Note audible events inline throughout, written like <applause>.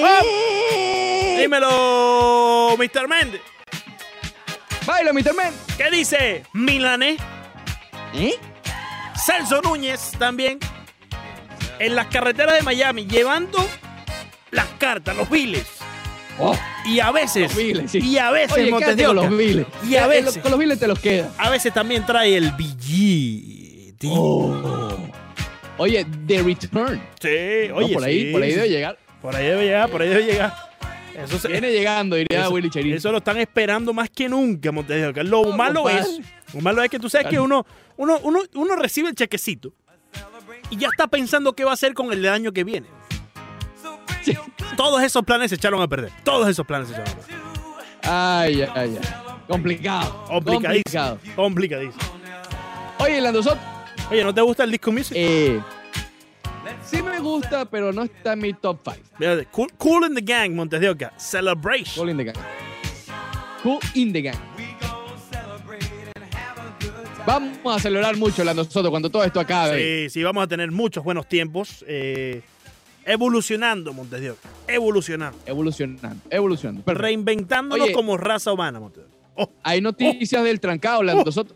¡Oh! Dímelo, Mr. Méndez. Baila, Mr. Men. ¿Qué dice Milané? ¿Eh? Celso Núñez también. En las carreteras de Miami, llevando las cartas, los biles. Oh, Y a veces, Los biles, sí. y a veces, Oye, Montes de Oca, los biles. Y a Eh, veces, Con los biles te los quedas. a veces también trae el billete. Oh. Oye, The Return. Sí, No, oye, por ahí, sí, por ahí sí. debe llegar. Por ahí debe llegar, por ahí debe llegar. Eso, se- Viene llegando, diría eso, Willy Cherín. eso lo están esperando más que nunca, Montes de. Lo malo es, lo malo es que tú sabes que uno, uno, uno, uno recibe el chequecito y ya está pensando qué va a hacer con el año que viene. Sí. Todos esos planes se echaron a perder. Todos esos planes se echaron a perder. Ay, ay, ay. Complicado. Complicadísimo. Complicado. Complicadísimo. Oye, Lando Soto, Oye, ¿no te gusta el disco music? eh, sí me gusta, pero no está en mi top 5. Mira, Cool, Cool in the Gang, Montes de Oca. Celebration. Cool in the gang. Cool in the gang. Vamos a celebrar mucho, Lando Soto, cuando todo esto acabe. Sí, sí, vamos a tener muchos buenos tiempos. eh, evolucionando, Montes de Oca. Evolucionando. Evolucionando, evolucionando. Perfecto. Reinventándonos Oye. como raza humana, Montes de Oca. Oh, Hay noticias del trancado, Lando Oh. Soto.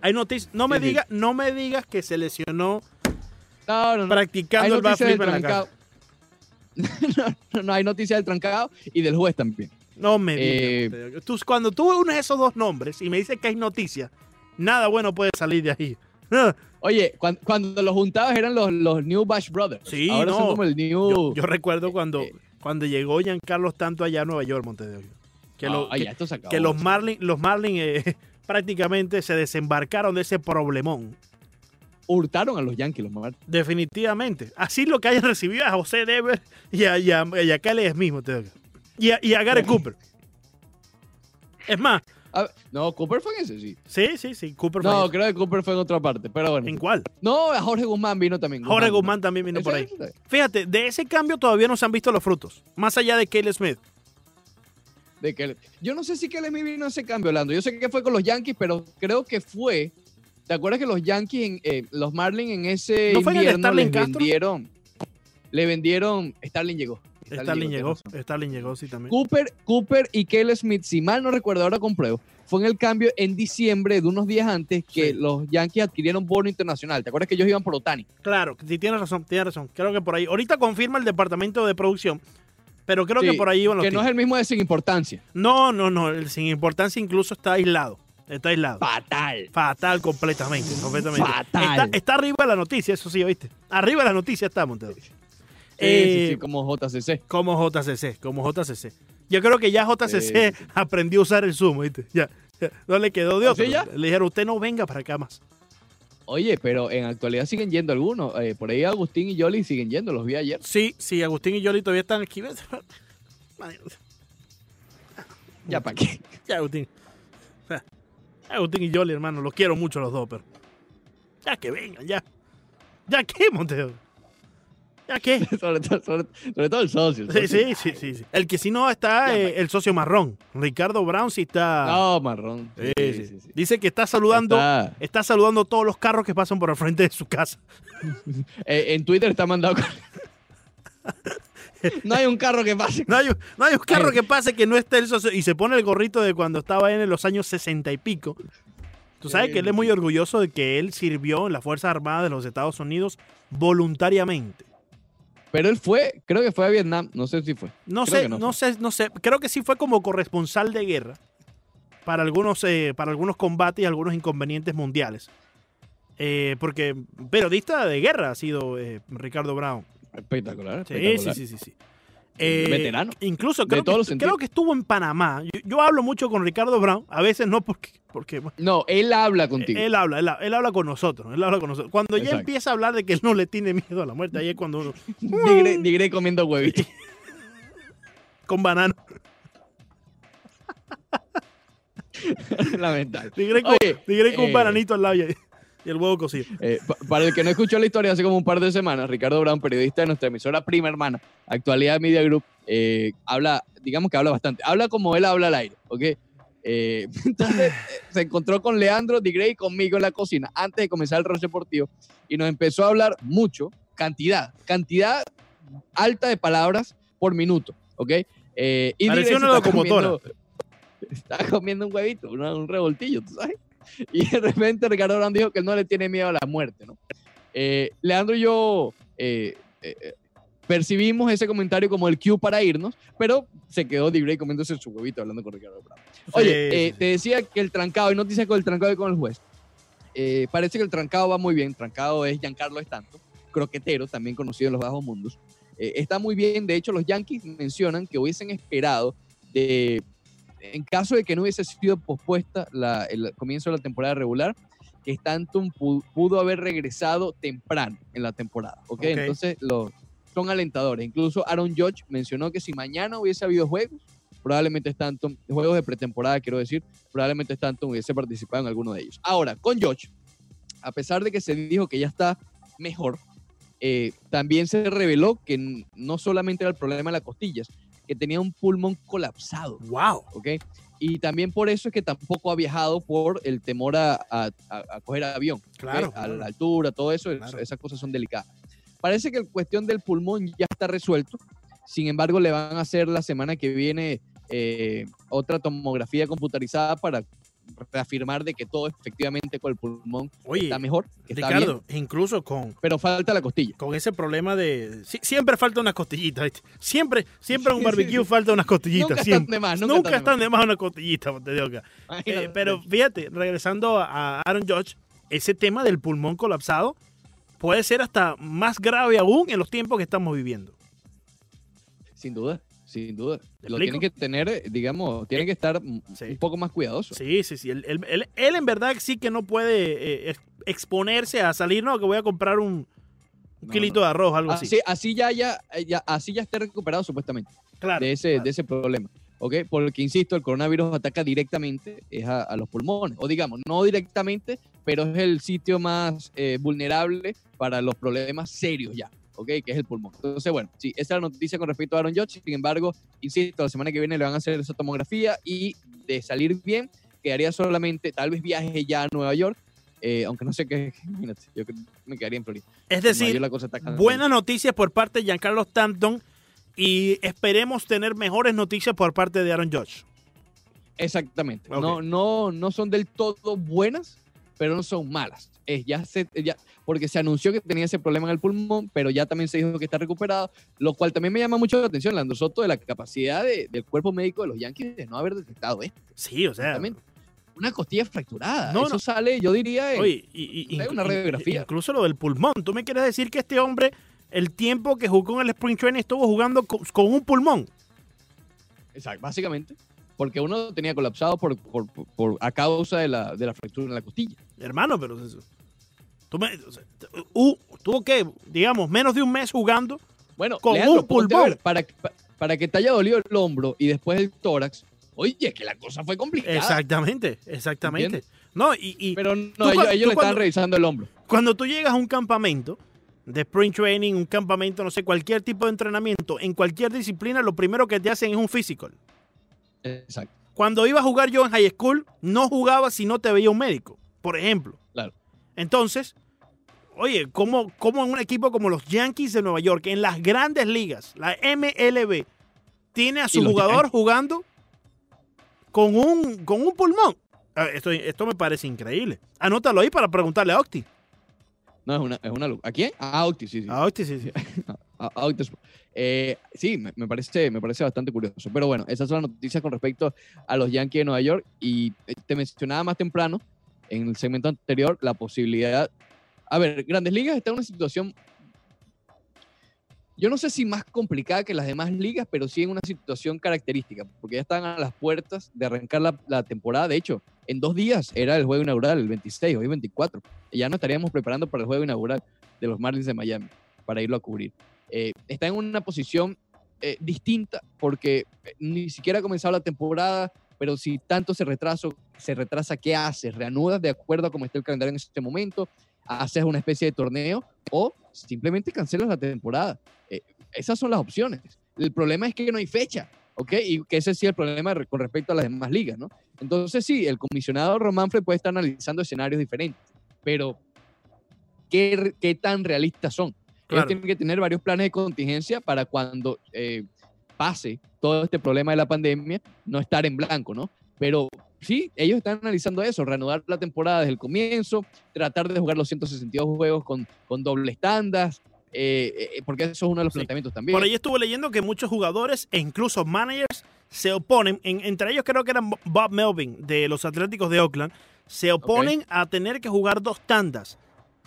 hay noticias. No me digas, no me digas que se lesionó No, no, no. practicando el backflip en la trancado. casa. <laughs> no, no, no, hay noticias del trancado y del juez también. No me. Eh. Tú- cuando tú unes esos dos nombres y me dices que hay noticias, nada bueno puede salir de ahí. <laughs> Oye, cuan- cuando, los juntabas eran los, los New Bash Brothers. Sí, Ahora no. son como el New. Yo, yo recuerdo cuando, Eh. cuando llegó Giancarlo tanto allá a Nueva York, Montes de Oca. Que, lo- ay, que- los Marlins los Marlin, eh, <laughs> prácticamente se desembarcaron de ese problemón. Hurtaron a los Yankees, los Mar- Definitivamente. Así lo que hayan recibido a José Dever y a, y a, y a Kelly Oca. Y a, y a Gary Cooper. Es más, ver, no, Cooper fue en ese, sí. sí, sí, sí, Cooper No, creo que Cooper fue en otra parte, pero bueno. ¿En cuál? No, a Jorge Guzmán vino también. Jorge Guzmán también vino por ahí. Fíjate, de ese cambio todavía no se han visto los frutos. Más allá de Kelly Smith. de que- yo no sé si Kelly Smith vino a ese cambio, Lando. Yo sé que fue con los Yankees, pero creo que fue. ¿Te acuerdas que los Yankees, en, eh, los Marlins en ese ¿No fue en invierno Starling les Castro? vendieron? Le vendieron. Starling llegó. Starling llegó, razón. Starling llegó, sí también. Cooper, Cooper y Kelly Smith, si mal no recuerdo, ahora compruebo, fue en el cambio en diciembre de unos días antes que Sí. los Yankees adquirieron bono internacional. ¿Te acuerdas que ellos iban por Otani? Claro, sí, tienes razón, tienes razón. Creo que por ahí. Ahorita confirma el departamento de producción, pero creo que por ahí iban los Que no es el mismo de sin importancia. No, no, no. el sin importancia incluso está aislado. Está aislado. Fatal. Fatal completamente. completamente. Fatal. Está, está arriba de la noticia, eso sí, ¿oíste? Arriba de la noticia está Montero. Sí, Eh, sí, sí, como JCC. Como JCC, como JCC. Yo creo que ya JCC Sí, aprendió a usar el Zoom, ¿viste? Ya, ya. No le quedó de ¿Ah, otro. sí, ya? Le dijeron, usted no venga para acá más. Oye, pero en actualidad siguen yendo algunos. Eh, por ahí Agustín y Yoli siguen yendo, los vi ayer. Sí, sí, Agustín y Yoli todavía están aquí. Ya, ¿para qué? Ya, Agustín. <laughs> Agustín y Yoli, hermano, los quiero mucho los dos, pero. Ya que vengan, ya. ¿Ya qué, Montero? ¿Ya qué? <laughs> sobre, todo, sobre, sobre todo el socio. el Sí, socio. sí, sí, sí, sí. El que si no está eh, el socio marrón. Ricardo Brown sí está. No, marrón. Sí, Sí. Dice que está saludando. Está- Está saludando todos los carros que pasan por el frente de su casa. <laughs> eh, en Twitter está mandado. <laughs> No hay un carro que pase. No hay, no hay un carro que pase que no esté el socio. Y se pone el gorrito de cuando estaba en los años sesenta y pico. Tú sabes que él es muy orgulloso de que él sirvió en las Fuerzas Armadas de los Estados Unidos voluntariamente. Pero él fue, creo que fue a Vietnam. No sé si fue. No Creo sé, no, sé, no sé. Creo que sí fue como corresponsal de guerra para algunos, eh, para algunos combates y algunos inconvenientes mundiales. Eh, porque periodista de guerra ha sido eh, Ricardo Brown. Espectacular. Sí, espectacular. sí, sí, sí, sí. Eh, Veterano. Incluso De creo, todos que, los sentidos. creo que estuvo en Panamá. Yo, yo hablo mucho con Ricardo Brown, a veces no porque, porque No, él habla contigo. él habla, él, él habla con nosotros, él habla con nosotros. Cuando ya empieza a hablar de que él no le tiene miedo a la muerte, ahí es cuando uno <laughs> Digre, Digre comiendo huevitos. con banano. <laughs> Lamentable. Tigre con, Oye, con eh, un bananito al lado y, el huevo cocido. Eh, pa- para el que no escuchó la historia hace como un par de semanas, Ricardo Brown, periodista de nuestra emisora prima hermana, Actualidad Media Group, eh, habla, digamos que habla bastante, habla como él habla al aire, ¿ok? Eh, <laughs> entonces se encontró con Leandro Digrey y conmigo en la cocina antes de comenzar el rol deportivo y nos empezó a hablar mucho, cantidad, cantidad alta de palabras por minuto, ¿ok? Y Parecía Direk una locomotora. <laughs> comiendo- Está comiendo un huevito, una- un revoltillo, ¿tú sabes? <laughs> Y de repente Ricardo Brown dijo que él no le tiene miedo a la muerte, ¿no? Eh, Leandro y yo eh, eh, percibimos ese comentario como el cue para irnos, pero se quedó Dibrey comiéndose su huevito hablando con Ricardo Brown. Oye, Sí, te decía que el trancado, hay noticias con el trancado y con el juez. Parece que el trancado va muy bien. Trancado es Giancarlo Stanton, croquetero, también conocido en los bajos mundos. Está muy bien. De hecho, los Yankees mencionan que hubiesen esperado de, en caso de que no hubiese sido pospuesta la- el comienzo de la temporada regular, que Stanton pu- pudo haber regresado temprano en la temporada. ¿ok? Ok. Entonces, los, son alentadores. Incluso Aaron Judge mencionó que si mañana hubiese habido juegos, probablemente Stanton, juegos de pretemporada, quiero decir, probablemente Stanton hubiese participado en alguno de ellos. Ahora, con Judge, a pesar de que se dijo que ya está mejor, eh, también se reveló que no solamente era el problema de las costillas, que tenía un pulmón colapsado, Wow. ¿ok? Y también por eso es que tampoco ha viajado por el temor a, a- coger avión. Claro. a la altura, todo eso, Claro. esas cosas son delicadas. Parece que la cuestión del pulmón ya está resuelto, sin embargo le van a hacer la semana que viene eh, otra tomografía computarizada para reafirmar de que todo efectivamente con el pulmón Oye, está mejor, que está bien, Ricardo, incluso con, pero falta la costilla. con ese problema de. sí, siempre falta unas costillitas, ¿viste? Siempre, siempre en un sí, barbecue sí. falta unas costillitas. Nunca siempre. están de más, Nunca, nunca, están de más unas costillitas, te digo acá. Eh, pero fíjate, regresando a Aaron Judge, ese tema del pulmón colapsado puede ser hasta más grave aún en los tiempos que estamos viviendo. Sin duda, sin duda. ¿Me Lo explico? tienen que tener, eh, digamos, tienen que estar Sí. un poco más cuidadosos. Sí, sí, sí. Él, él- él- él en verdad sí que no puede eh, ex- exponerse a salir, no, que voy a comprar un, un No, kilito de arroz, algo así. Así, así ya, ya, eh, ya, así ya está recuperado supuestamente claro. de ese, claro. de ese problema. ¿ok? Porque, insisto, el coronavirus ataca directamente es a, a los pulmones. O digamos, no directamente, pero es el sitio más eh, vulnerable para los problemas serios ya. ¿Ok? Que es el pulmón. Entonces, bueno, sí, esa es la noticia con respecto a Aaron Judge. Sin embargo, insisto, la semana que viene le van a hacer esa tomografía y de salir bien, quedaría solamente, tal vez viaje ya a Nueva York, eh, aunque no sé qué, <laughs> imagínate, yo me quedaría en Florida. Es decir, la cosa está buenas noticias por parte de Giancarlo Stanton y esperemos tener mejores noticias por parte de Aaron Judge. Exactamente. No, no, no son del todo buenas, pero no son malas. Es, ya se, ya, porque se anunció que tenía ese problema en el pulmón, pero ya también se dijo que está recuperado, lo cual también me llama mucho la atención, Lando Soto, de la capacidad de- del cuerpo médico de los Yankees de no haber detectado esto. Sí, o sea. Exactamente. Una costilla fracturada. No, Eso no. sale, yo diría, en- Oye, y, una radiografía. Incluso lo del pulmón. ¿Tú me quieres decir que este hombre, el tiempo que jugó en el Spring Training, estuvo jugando con, con un pulmón? Exacto, básicamente. Porque uno tenía colapsado por, por- por- por- a causa de la, de la fractura en la costilla. Hermano, pero eso- tú me, uh, tuvo que, digamos, menos de un mes jugando. Bueno, Con Leandro, un pulmón. ver, para, pa- para que te haya dolido el hombro y después el tórax, oye, que la cosa fue complicada. Exactamente, exactamente. ¿Entiendes? No, y, y Pero no, Tú ellos, le estaban cuando- revisando el hombro. cuando tú llegas a un campamento de Spring Training, un campamento, no sé, cualquier tipo de entrenamiento, en cualquier disciplina, lo primero que te hacen es un physical. Exacto. Cuando iba a jugar yo en high school, no jugaba si no te veía un médico, por ejemplo. Entonces, oye, ¿cómo, cómo en un equipo como los Yankees de Nueva York, en las grandes ligas, la MLB, tiene a su jugador Yankees. jugando con un, con un pulmón? Ah, Esto, esto me parece increíble. Anótalo ahí para preguntarle a Octi. No, es una, es una. ¿A quién? A Auti, sí, sí. A Octi, sí, sí. <laughs> A- Sport. Eh, sí, me, me parece, me parece bastante curioso. Pero bueno, esas son las noticias con respecto a los Yankees de Nueva York. Y eh, te mencionaba más temprano, en el segmento anterior, la posibilidad. A ver, Grandes Ligas está en una situación. Yo no sé si más complicada que las demás ligas, pero sí en una situación característica, porque ya están a las puertas de arrancar la, temporada. De hecho, en dos días era el juego inaugural, el 26, hoy 24. Y ya nos estaríamos preparando para el juego inaugural de los Marlins de Miami, para irlo a cubrir. Eh, está en una posición eh, distinta porque eh, ni siquiera ha comenzado la temporada, pero si tanto se retrasa, se retrasa, ¿qué haces? ¿Reanudas de acuerdo a cómo está el calendario en este momento? ¿Haces una especie de torneo? ¿O simplemente cancelas la temporada? Eh, esas son las opciones. El problema es que no hay fecha, ¿ok? Y que ese sí es el problema con respecto a las demás ligas, ¿no? Entonces sí, el comisionado Románfred puede estar analizando escenarios diferentes, pero ¿qué, qué tan realistas son? Claro. Ellos tienen que tener varios planes de contingencia para cuando eh, pase todo este problema de la pandemia, no estar en blanco, ¿no? Pero sí, ellos están analizando eso, reanudar la temporada desde el comienzo, tratar de jugar los 162 juegos con, con dobles tandas, eh, eh, porque eso es uno de los Sí. planteamientos también. Por ahí estuve leyendo que muchos jugadores e incluso managers se oponen, en- entre ellos creo que era Bob Melvin de los Atléticos de Oakland, se oponen a tener que jugar dos tandas.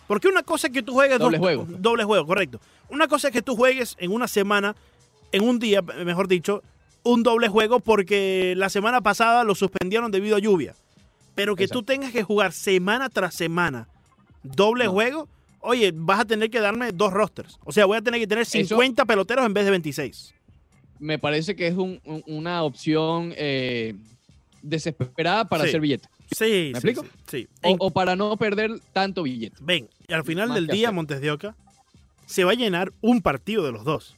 Porque una cosa es que tú juegues Doble dos, juego. doble juego, correcto. Una cosa es que tú juegues en una semana, en un día, mejor dicho, un doble juego porque la semana pasada lo suspendieron debido a lluvia. Pero que tú tengas que jugar semana tras semana doble No. juego, oye, vas a tener que darme dos rosters. O sea, voy a tener que tener Eso- 50 peloteros en vez de 26. Me parece que es un- un- una opción eh, desesperada para Sí. hacer billete. Sí, ¿Me sí, explico? Sí. O, para no perder tanto billete. ven, y al final más del día, hacer. Montes de Oca, se va a llenar un partido de los dos.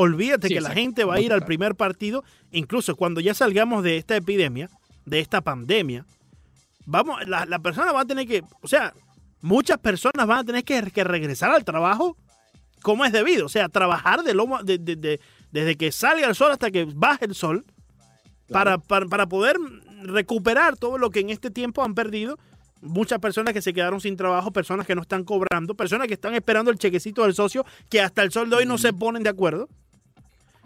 Olvídate Sí, que la gente va a ir al primer partido, incluso cuando ya salgamos de esta epidemia, de esta pandemia, vamos, la, la persona va a tener que, o sea, muchas personas van a tener que, que regresar al trabajo como es debido, o sea, trabajar de lomo, de- de- de- desde que salga el sol hasta que baje el sol, para, para, para poder recuperar todo lo que en este tiempo han perdido. Muchas personas que se quedaron sin trabajo, personas que no están cobrando, personas que están esperando el chequecito del socio, que hasta el sol de hoy no se ponen de acuerdo.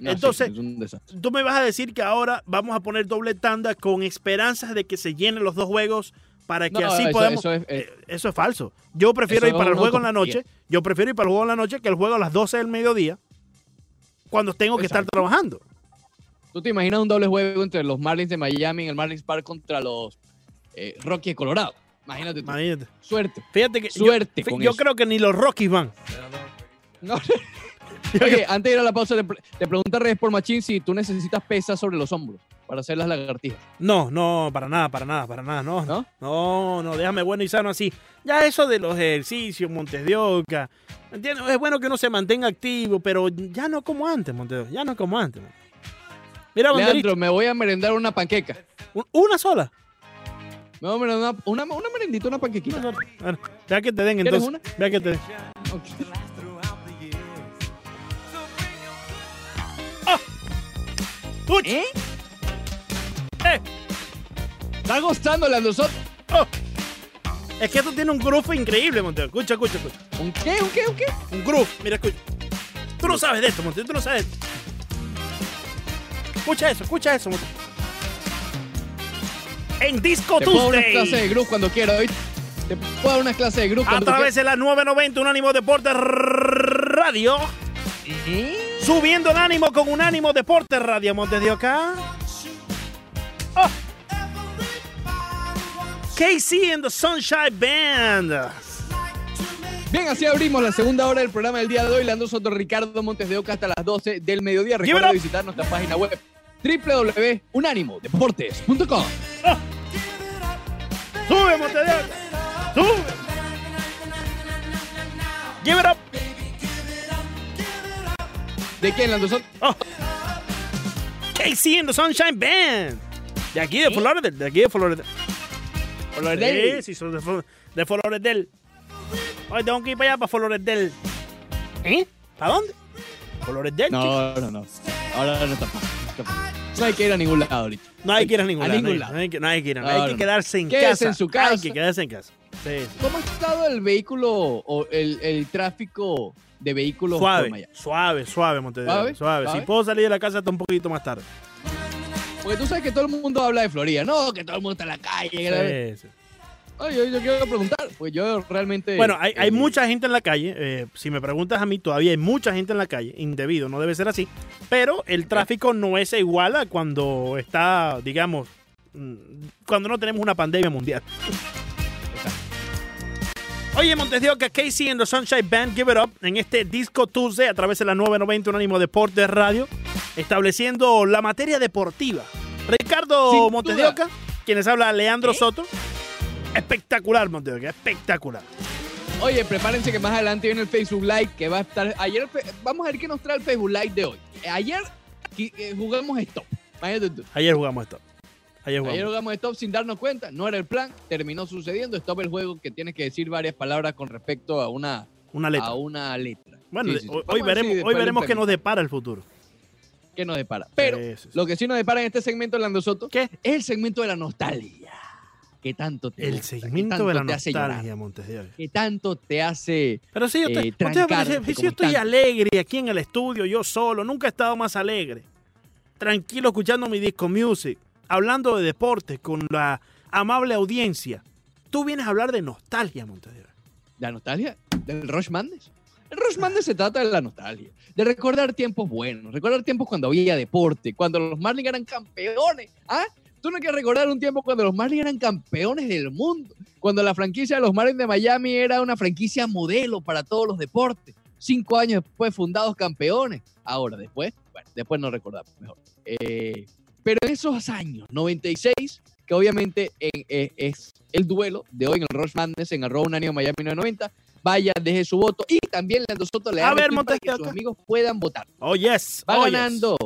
No, sí, Entonces- desastre. Tú me vas a decir que ahora vamos a poner doble tanda con esperanzas de que se llenen los dos juegos para que No, así eso- podamos... eso es- eh, Eh, Eso es falso. Yo prefiero ir para el juego en la noche. Yo prefiero ir para el juego en la noche que el juego a las 12 del mediodía, cuando tengo que estar trabajando. ¿Tú te imaginas un doble juego entre los Marlins de Miami en el Marlins Park contra los eh, Rockies de Colorado? Imagínate tú. Imagínate. Suerte. Fíjate que Suerte yo, creo que ni los Rockies van. No. <laughs> <laughs> Oye, antes de ir a la pausa, te, te pregunta Reyes por Machín si tú necesitas pesas sobre los hombros para hacer las lagartijas. No, no, para nada, para nada, para nada, no. ¿No? No, no, déjame bueno y sano así. Ya eso de los ejercicios, Montes de Oca, ¿entiendes? Es bueno que uno se mantenga activo, pero ya no como antes, Montes de Oca, ya no como antes. Mira, Banderita, Leandro, me voy a merendar una panqueca. un- una sola. Me voy a merendar una, una, una merendita, una panquequita. Una vea que te den ¿Quieres entonces. Vea que te den. ¡Uch! ¿Eh? ¡Eh! ¿Está gustando, Leandro Soto? ¡Oh! Es que esto tiene un groove increíble, Oca. Escucha, escucha, escucha. ¿Un qué? ¿Un qué? ¿Un qué? Un groove, mira, escucha. Tú no sabes de esto, Montes, tú no sabes de esto. Escucha eso, escucha eso, Montes. En Disco Te puedo dar una clase de groove cuando quiera, ¿oíste? Te puedo dar una clase de groove A cuando través de la 990 Unánimo Deportes Radio. Subiendo el ánimo con Unánimo Deportes Radio Montes de Oca. Oh. KC and the Sunshine Band. Bien, así abrimos la segunda hora del programa del día de hoy. Leandro Soto, Ricardo Montes de Oca hasta las 12 del mediodía. Recuerda visitar nuestra página web www.unanimodeportes.com. Sube, Montes de Oca. Sube. Give it up. ¿De quién, Soto? Oh. KC and the Sunshine Band. De aquí de Fort Lauderdale, de aquí de lo de Sí, sí, son de, de Lauderdale. Hoy tengo que ir para allá, para Lauderdale. ¿Eh? ¿Para dónde? Chico. No, no, no. Ahora no está fácil, no hay que ir a ningún lado ahorita. No hay que ir a ningún A lado. ningún lado. hay, no hay que, no hay que ir. No, hay que quedarse en Quédese casa. en su Hay casa. que quedarse en casa. Sí, sí. ¿Cómo ha estado el vehículo o el, el tráfico de vehículos por Suave, Miami? suave, suave, Montevideo. ¿Suave? Suave. Si puedo salir de la casa hasta un poquito más tarde. Porque tú sabes que todo el mundo habla de Florida. No, que todo el mundo está en la calle. Sí, sí. Ay, yo, yo quiero preguntar, pues yo realmente... Bueno, hay, hay eh, mucha gente en la calle. eh, si me preguntas a mí, todavía hay mucha gente en la calle. Indebido, no debe ser así. Pero el tráfico no es igual a cuando está, digamos, mm, cuando no tenemos una pandemia mundial. Oye, Montes de Oca, Casey en the Sunshine Band, Give It Up, en este Disco Tuesday a través de la 990 Unánimo Deportes Radio, estableciendo la materia deportiva. Ricardo Sin Montes de duda. Oca, quienes habla Leandro ¿Eh? Soto. Espectacular, Montes de Oca, espectacular. Oye, prepárense que más adelante viene el Facebook Live que va a estar... Ayer, vamos a ver qué nos trae el Facebook Live de hoy. Ayer eh, jugamos Stop. Imagínate tú. Ayer jugamos esto. Ayer jugamos. Ayer jugamos Stop sin darnos cuenta. No era el plan. Terminó sucediendo. Stop el juego que tienes que decir varias palabras con respecto a una, Una letra. a una letra. Bueno, Sí, sí, sí. hoy veremos, hoy veremos qué nos depara el futuro. qué nos depara. Pero Sí, sí, sí. lo que sí nos depara en este segmento, Lando Soto, ¿Qué? es el segmento de la nostalgia. ¿Qué tanto te El gusta? ¿Qué segmento de la nostalgia, Montes de. ¿Qué tanto te hace Pero si yo, te- eh, usted si yo estoy alegre aquí en el estudio, yo solo, nunca he estado más alegre. Tranquilo escuchando mi disco music, hablando de deporte con la amable audiencia. Tú vienes a hablar de nostalgia, Montes de Oca. la nostalgia del Rush Madness? El Rush Madness se trata de la nostalgia, de recordar tiempos buenos, recordar tiempos cuando había deporte, cuando los Marlins eran campeones. ¿Ah? ¿Tú no quieres recordar un tiempo cuando los Marlins eran campeones del mundo? Cuando la franquicia de los Marlins de Miami era una franquicia modelo para todos los deportes. Cinco años después fundados campeones. Ahora, después, bueno, después no recordamos mejor. Eh, pero en esos años, 96, que obviamente en- eh, es el duelo de hoy en el Rush Madness en arroba un año Miami 990. Vaya, deje su voto y también Leandro Soto le A da para que sus amigos puedan votar. Oh, yes. Va oh, yes. ganando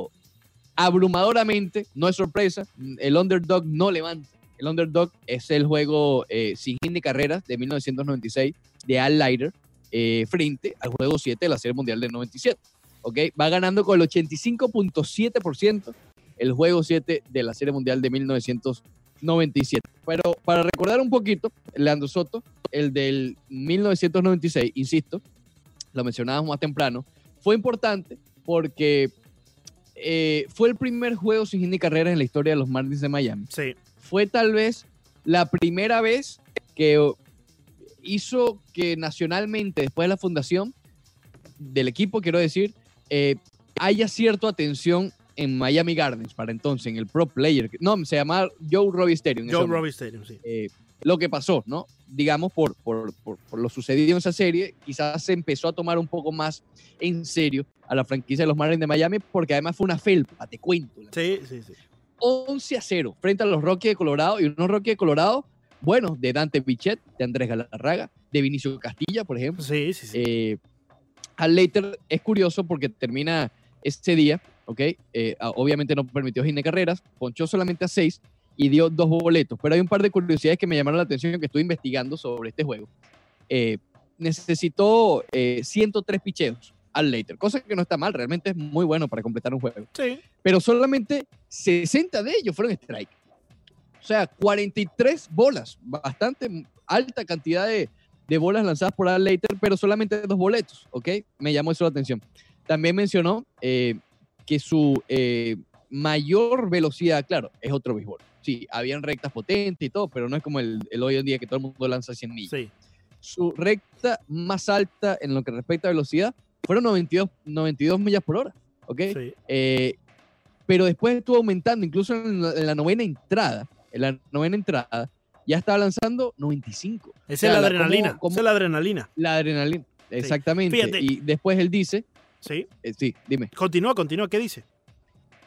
abrumadoramente, no es sorpresa, el underdog no levanta. El underdog es el juego eh, sin ni carreras de 1996 de Al Leiter eh, frente al juego 7 de la Serie Mundial del 97. ¿ok? Va ganando con el 85.7% el juego 7 de la Serie Mundial de 1997. Pero para recordar un poquito, Leandro Soto, el del 1996, insisto, lo mencionábamos más temprano, fue importante porque eh, fue el primer juego sin hit carreras en la historia de los Marlins de Miami. Sí. Fue tal vez la primera vez que hizo que nacionalmente, después de la fundación del equipo, quiero decir, eh, haya cierta atención en Miami Gardens para entonces, en el Pro Player. No, se llamaba Joe Robbie Stadium. ese Joe Robbie Stadium, sí. eh, lo que pasó, ¿no? Digamos, por, por, por, por lo sucedido en esa serie, quizás se empezó a tomar un poco más en serio a la franquicia de los Marlins de Miami, porque además fue una felpa, te cuento. Sí, sí, sí. 11 a 0 frente a los Rockies de Colorado, y unos Rockies de Colorado, bueno, de Dante Pichet, de Andrés Galarraga, de Vinicio Castilla, por ejemplo. Sí, sí, sí. Eh, Al Leiter es curioso porque termina este día, ¿ok? Eh, obviamente no permitió de carreras, ponchó solamente a seis y dio dos boletos. Pero hay un par de curiosidades que me llamaron la atención que estuve investigando sobre este juego. Eh, necesitó eh, 103 picheos al Leiter, cosa que no está mal, realmente es muy bueno para completar un juego. sí. Pero solamente 60 de ellos fueron strike. O sea, 43 bolas, bastante alta cantidad de, de bolas lanzadas por Al Leiter, pero solamente dos boletos, ¿ok? Me llamó eso la atención. También mencionó eh, que su eh, mayor velocidad, claro, es otro béisbol. Sí, habían rectas potentes y todo, pero no es como el, el hoy en día que todo el mundo lanza 100 millas. sí. Su recta más alta en lo que respecta a velocidad fueron 92, 92 millas por hora, ¿ok? sí. Eh, pero después estuvo aumentando, incluso en la, en la novena entrada, en la novena entrada, ya estaba lanzando 95. Esa O sea, es la adrenalina. ¿cómo- cómo- Esa es la adrenalina. La adrenalina, exactamente. Y después él dice, Sí. eh, sí, dime. Continúa, continúa. ¿Qué dice?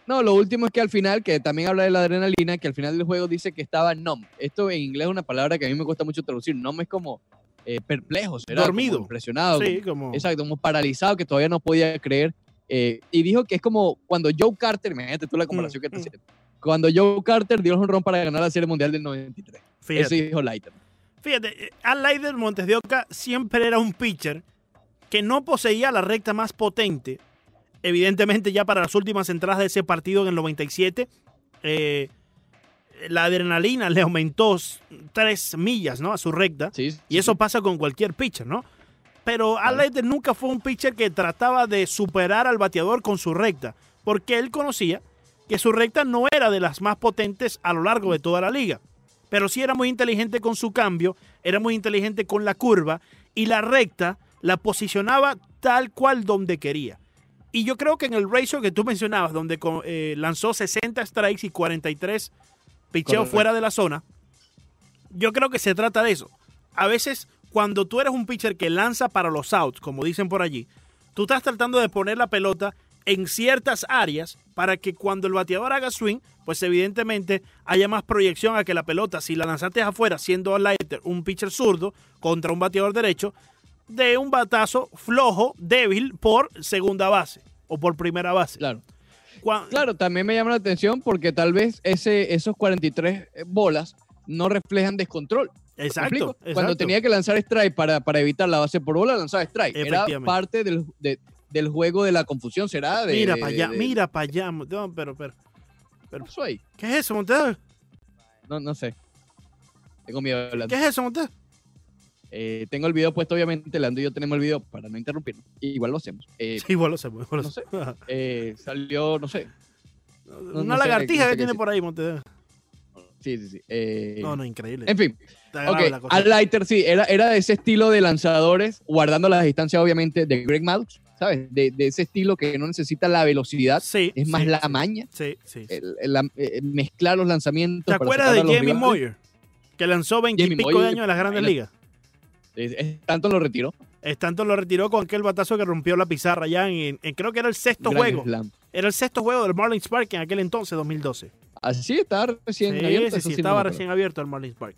No, lo último es que al final, que también habla de la adrenalina, que al final del juego dice que estaba numb. Esto en inglés es una palabra que a mí me cuesta mucho traducir. Numb es como eh, perplejo, ¿será? Dormido. Como impresionado. Sí, como- como. Exacto, como paralizado, que todavía no podía creer. eh, y dijo que es como cuando Joe Carter, imagínate tú la comparación Mm, que te mm. hacía. Cuando Joe Carter dio el honrón para ganar la Serie Mundial del 93. Eso Fíjate. dijo Leiter. Fíjate, eh, Al Leider Montes de Oca siempre era un pitcher que no poseía la recta más potente. Evidentemente, ya para las últimas entradas de ese partido en el 97, eh, la adrenalina le aumentó tres millas ¿no? a su recta. Sí, sí, Y eso sí. pasa con cualquier pitcher, ¿no? Pero Al. Leiter nunca fue un pitcher que trataba de superar al bateador con su recta, porque él conocía que su recta no era de las más potentes a lo largo de toda la liga. Pero sí era muy inteligente con su cambio, era muy inteligente con la curva y la recta la posicionaba tal cual donde quería. Y yo creo que en el ratio que tú mencionabas, donde eh, lanzó 60 strikes y 43 picheos fuera de la zona, yo creo que se trata de eso. A veces, cuando tú eres un pitcher que lanza para los outs, como dicen por allí, tú estás tratando de poner la pelota en ciertas áreas para que cuando el bateador haga swing, pues evidentemente haya más proyección a que la pelota, si la lanzaste afuera siendo al Leiter un pitcher zurdo contra un bateador derecho, de un batazo flojo, débil por segunda base o por primera base. Claro. Claro, también me llama la atención porque tal vez ese, esos 43 bolas no reflejan descontrol. ¿Me Exacto. Cuando tenía que lanzar strike para, para evitar la base por bola, lanzaba strike. Era parte del, de- del juego de la confusión, ¿será? De, mira para allá, de- mira para allá. No, pero, pero, ¿Qué es eso, Montes? No, no sé. Tengo miedo de hablar. ¿Qué es eso, Montes? Eh, tengo el video puesto, obviamente. Leandro y yo tenemos el video para no interrumpir. Igual lo hacemos. Eh, <laughs> Sí, igual lo sé, igual lo No sé. eh, salió, no sé. no Una lagartija sé que tiene por ahí, Montes. Sí, sí, sí. eh, No, no, increíble. En fin. Al Lighter, sí, era, era de ese estilo de lanzadores, guardando las distancias, obviamente, de Greg Maddux, ¿sabes? De, de ese estilo que no necesita la velocidad, Sí, es más sí, la maña, Sí, sí. el- eh, mezclar los lanzamientos. ¿Te acuerdas de Jamie. Moyer? Que lanzó 20 y Jamie pico de años en las grandes ligas. Tanto lo retiró. Tanto lo retiró con aquel batazo que rompió la pizarra ya en, en- creo que era el sexto juego. Slam. Era el sexto juego del Marlins Park en aquel entonces, 2012. Así estaba recién sí, abierto, sí, sí, estaba recién abierto el Marlins Park.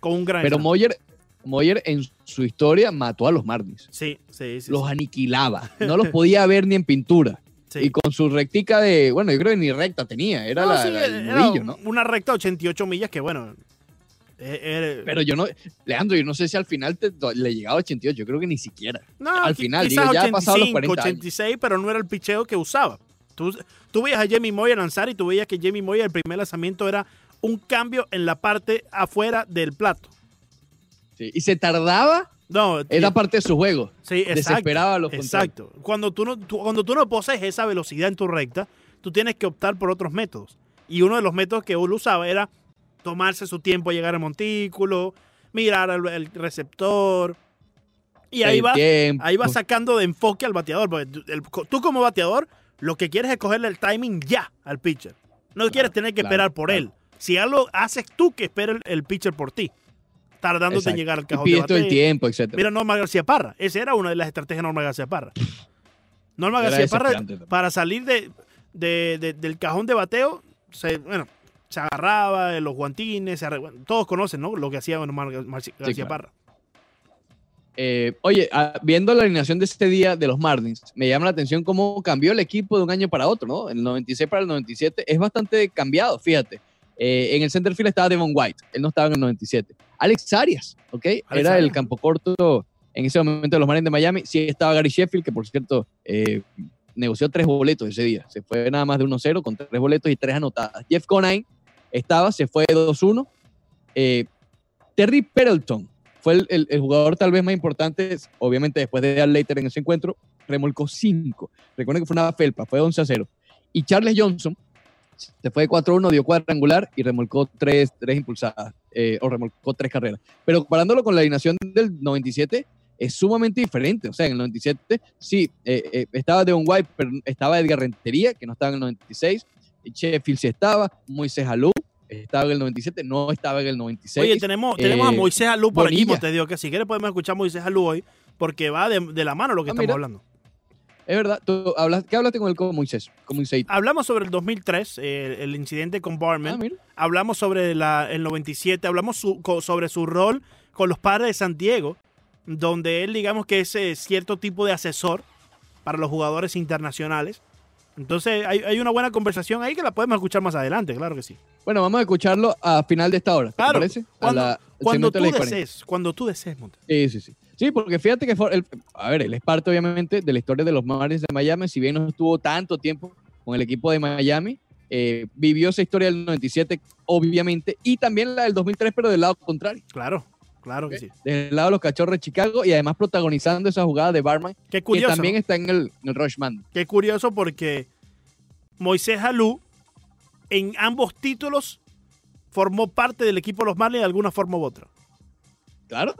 Con un gran Pero slam. Moyer, Moyer en su historia mató a los Marlins. Sí, sí, sí. los sí, aniquilaba. <laughs> No los podía ver ni en pintura. sí. Y con su rectica de, bueno, yo creo que ni recta tenía, era, No, la, sí, la- el era ¿no? Una recta 88 millas que, bueno. Eh, eh, Pero yo no, Leandro, yo no sé si al final te- le llegaba a 88, yo creo que ni siquiera. no, al final, ya ha pasado los 40 años. 86, pero no era el picheo que usaba. Tú, tú veías a Jamie Moyer lanzar y tú veías que Jamie Moyer, el primer lanzamiento era un cambio en la parte afuera del plato. Sí, Y se tardaba, No, era parte de su juego. sí, exacto. Desesperaba los. Exacto. Cuando tú, no, tú- cuando tú no posees esa velocidad en tu recta, tú tienes que optar por otros métodos. Y uno de los métodos que él usaba era tomarse su tiempo a llegar al montículo, mirar al el receptor. Y ahí El va, tiempo. ahí va sacando de enfoque al bateador. Porque tú, el- tú como bateador, lo que quieres es cogerle el timing ya al pitcher. No quieres tener que claro, esperar por claro. él. Si algo haces tú que espere el, el pitcher por ti, tardándote Exacto. en llegar al Y cajón de pides todo el tiempo, etc. Mira Norma García Parra. Esa era una de las estrategias de Norma García Parra. Norma García Parra, para salir de, de- de- del cajón de bateo, se, bueno, se agarraba en los guantines, se arre- bueno, todos conocen ¿no? lo que hacía García claro. Parra. Eh, oye, ah, viendo la alineación de este día de los Marlins, me llama la atención cómo cambió el equipo de un año para otro, ¿no? El 96 para el 97 es bastante cambiado, fíjate. Eh, en el center field estaba Devon White, él no estaba en el 97. Alex Arias, ¿ok? Era el campo corto en ese momento de los Marlins de Miami. Sí estaba Gary Sheffield, que por cierto eh, negoció tres boletos ese día. Se fue nada más de 1-0 con tres boletos y tres anotadas. Jeff Conine estaba, se fue 2-1. Eh, Terry Pendleton fue el, el- el jugador tal vez más importante, obviamente después de Al Leiter en ese encuentro, remolcó 5. Recuerden que fue una felpa, fue 11 a 0. Y Charles Johnson se fue de 4-1, dio cuadrangular y remolcó 3, impulsadas, eh, o remolcó 3 carreras. Pero comparándolo con la alineación del 97, es sumamente diferente. O sea, en el 97, sí, eh, eh, estaba Devon White, pero estaba Edgar Rentería, que no estaba en el 96. Sheffield sí estaba, Moisés Alou estaba en el 97, no estaba en el 96. Oye, tenemos, tenemos a eh, Moisés Alú por aquí, Bonilla. te digo que si quieres podemos escuchar a Moisés Alú hoy, porque va de, de la mano lo que Ah, estamos mira. hablando. Es verdad, tú hablas, ¿qué hablaste con el con Moisés? Con Moisés. Hablamos sobre el 2003, eh, el incidente con Barman. Ah, hablamos sobre la, el 97, hablamos su- sobre su rol con los padres de San Diego, donde él, digamos que es eh, cierto tipo de asesor para los jugadores internacionales. Entonces, hay, hay una buena conversación ahí que la podemos escuchar más adelante, claro que sí. Bueno, vamos a escucharlo a final de esta hora. ¿Te Claro, parece? A Cuando, la- tú de las 40. desees, cuando tú desees, Monte. Sí, sí, sí. Sí, porque fíjate que el- a ver, él es parte obviamente de la historia de los Marlins de Miami, si bien no estuvo tanto tiempo con el equipo de Miami, eh, vivió esa historia del 97 obviamente y también la del 2003 pero del lado contrario, Claro, claro que sí. del lado de los Cachorros de Chicago y además protagonizando esa jugada de Barman Qué que curioso, también ¿no? está en el, en el Rushman. Qué curioso porque Moisés Alú en ambos títulos formó parte del equipo de los Marlins de alguna forma u otra. Claro.